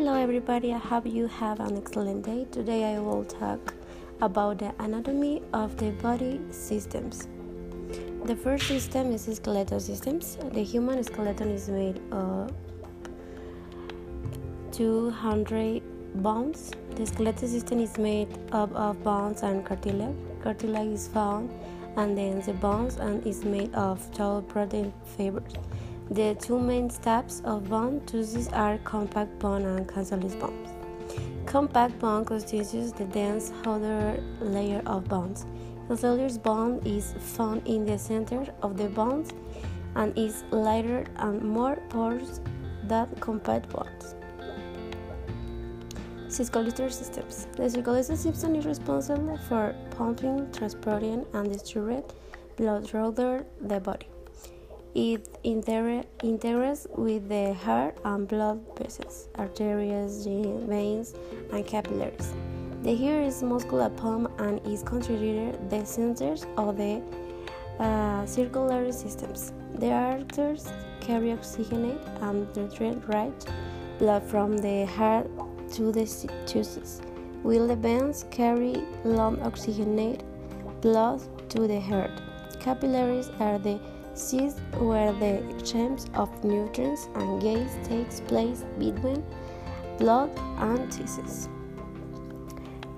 Hello, everybody. I hope you have an excellent day. Today, I will talk about the anatomy of the body systems. The first system is skeletal systems. The human skeleton is made of 200 bones. The skeletal system is made up of bones and cartilage. Cartilage is found and then the bones and is made of tall protein fibers. The two main types of bone tissues are compact bone and cancellous bones. Compact bone constitutes the dense outer layer of bones. Cancellous bone is found in the center of the bones and is lighter and more porous than compact bones. Circulatory systems. The circulatory system is responsible for pumping, transporting, and distributing blood throughout the body. It inter- integrates with the heart and blood vessels, arteries, veins, and capillaries. The hair is muscular pump and is considered the center of the uh, circulatory systems. The arteries carry oxygenate and nutrient-rich blood from the heart to the tissues, while the veins carry non-oxygenated blood to the heart. Capillaries are the seas where the exchange of nutrients and gas takes place between blood and tissues.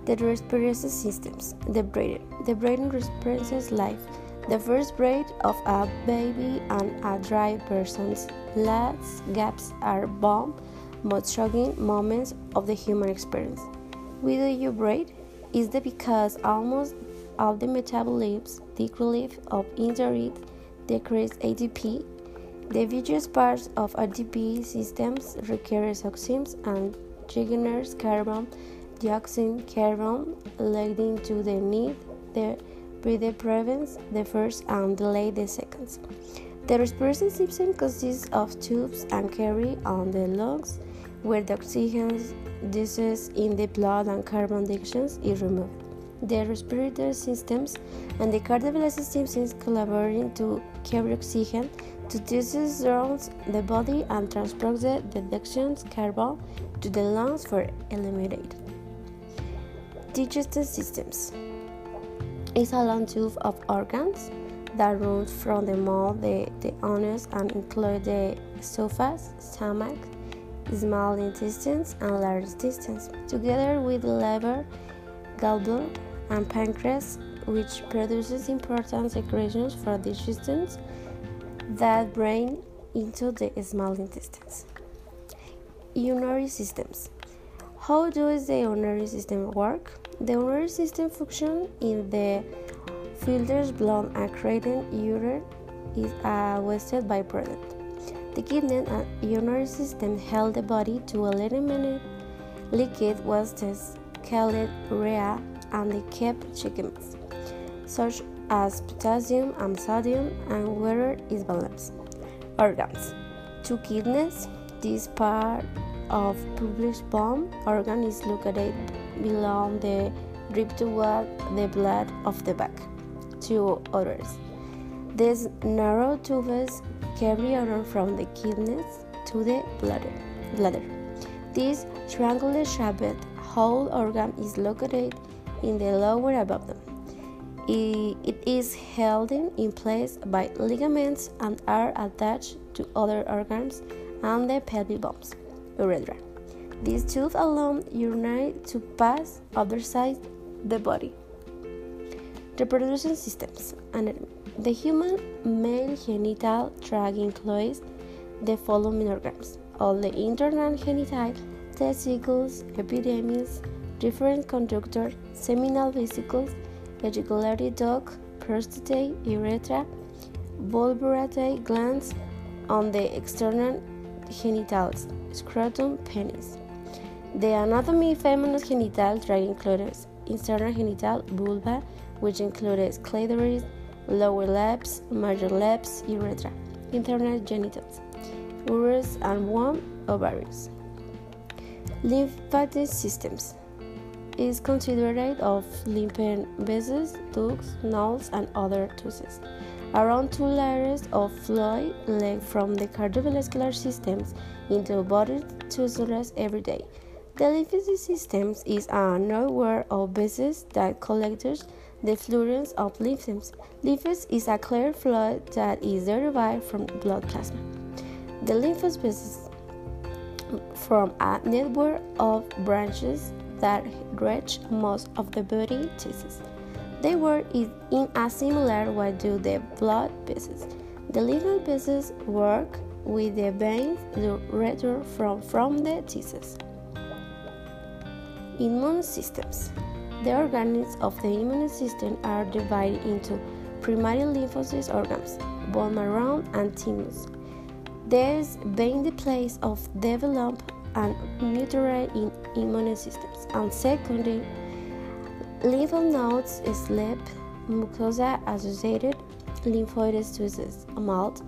The respiratory systems. The brain. The breathing represents life. The first breath of a baby and a dry person's last gaps are bomb, most shocking moments of the human experience. Why do you breathe? Is that because almost all the metabolisms, the relief of injury decrease ATP. The various parts of ATP systems require oxygens and generate carbon dioxide carbon, leading to the need the breathe prevents the first and delay the seconds. The respiration system consists of tubes and carry on the lungs where the oxygen dissolves in the blood and carbon dioxide is removed the respiratory systems and the cardiovascular systems collaborating to carry oxygen to tissues around the body and transport the deduction carbon to the lungs for eliminated. Digestive systems is a long tube of organs that runs from the mouth, the, the anus, and include the esophagus, stomach, small intestines, and large intestines, together with the liver, gallbladder, and pancreas, which produces important secretions for digestions that drain into the small intestines. Urinary systems. How does the urinary system work? The urinary system functions in the filters blood and creating urine is a waste byproduct. The kidney and urinary system help the body to eliminate liquid wastes called urea and kept chickens, such as potassium and sodium, and water is balanced. Organs. Two kidneys. This part of public bone organ is located below the drip toward the blood of the back. Two ureters. These narrow tubes carry water from the kidneys to the bladder. bladder. This triangular shaped whole organ is located in the lower abdomen. It is held in place by ligaments and are attached to other organs and the pelvic bones, urethra. These tubes allow urinary to pass outside the body. Reproduction systems. Anatomy. The human male genital tract includes the following organs: all the internal genital, testicles, epididymis, different conductor, seminal vesicles, ejaculatory duct, prostate, urethra, bulbourethral glands on the external genitals, scrotum, penis. The anatomy of feminine genital tract includes internal genital vulva, which includes clitoris, lower labes, major labes, urethra, internal genitals, uterus and womb, ovaries. Lymphatic systems is considered of lymph vessels, ducts, nodes, and other tissues. Around two layers of fluid leak from the cardiovascular systems into body tissues every day. The lymphatic system is a network of vessels that collects the fluids of lymph. Lymph is a clear fluid that is derived from blood plasma. The lymph vessels from a network of branches that reach most of the body tissues. They work in a similar way to the blood vessels. The lymph vessels work with the veins to return from, from the tissues. Immune systems. The organs of the immune system are divided into primary lymphocyte organs, bone marrow, and thymus. These being the place of develop and nurture in immune systems, and secondly, lymph nodes spleen, mucosa-associated lymphocytosis, MALT,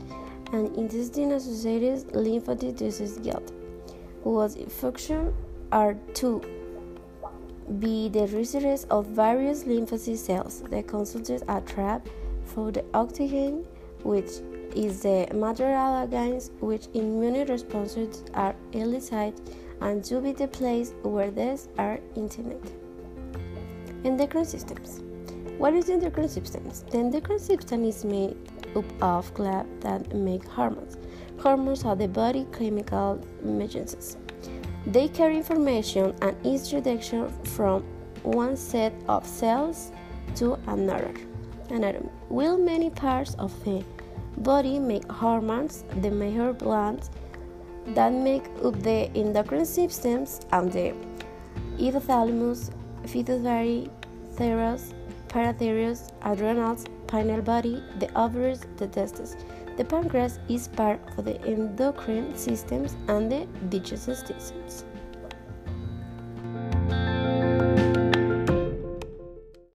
and intestine-associated lymphocytosis, GALT, whose function are to be the reservoirs of various lymphocyte cells. that consultants a trap for the oxygen, which is the material against which immune responses are elicited, and to be the place where these are intimate. Endocrine systems. What is the endocrine system? The endocrine system is made up of glands that make hormones. Hormones are the body chemical messages. They carry information and instruction from one set of cells to another. Anatomy. Will many parts of the body make hormones, the major glands that make up the endocrine systems and the hypothalamus, pituitary, thyroid, parathyroid, adrenals, pineal body, the ovaries, the testes. The pancreas is part of the endocrine systems and the digestive systems.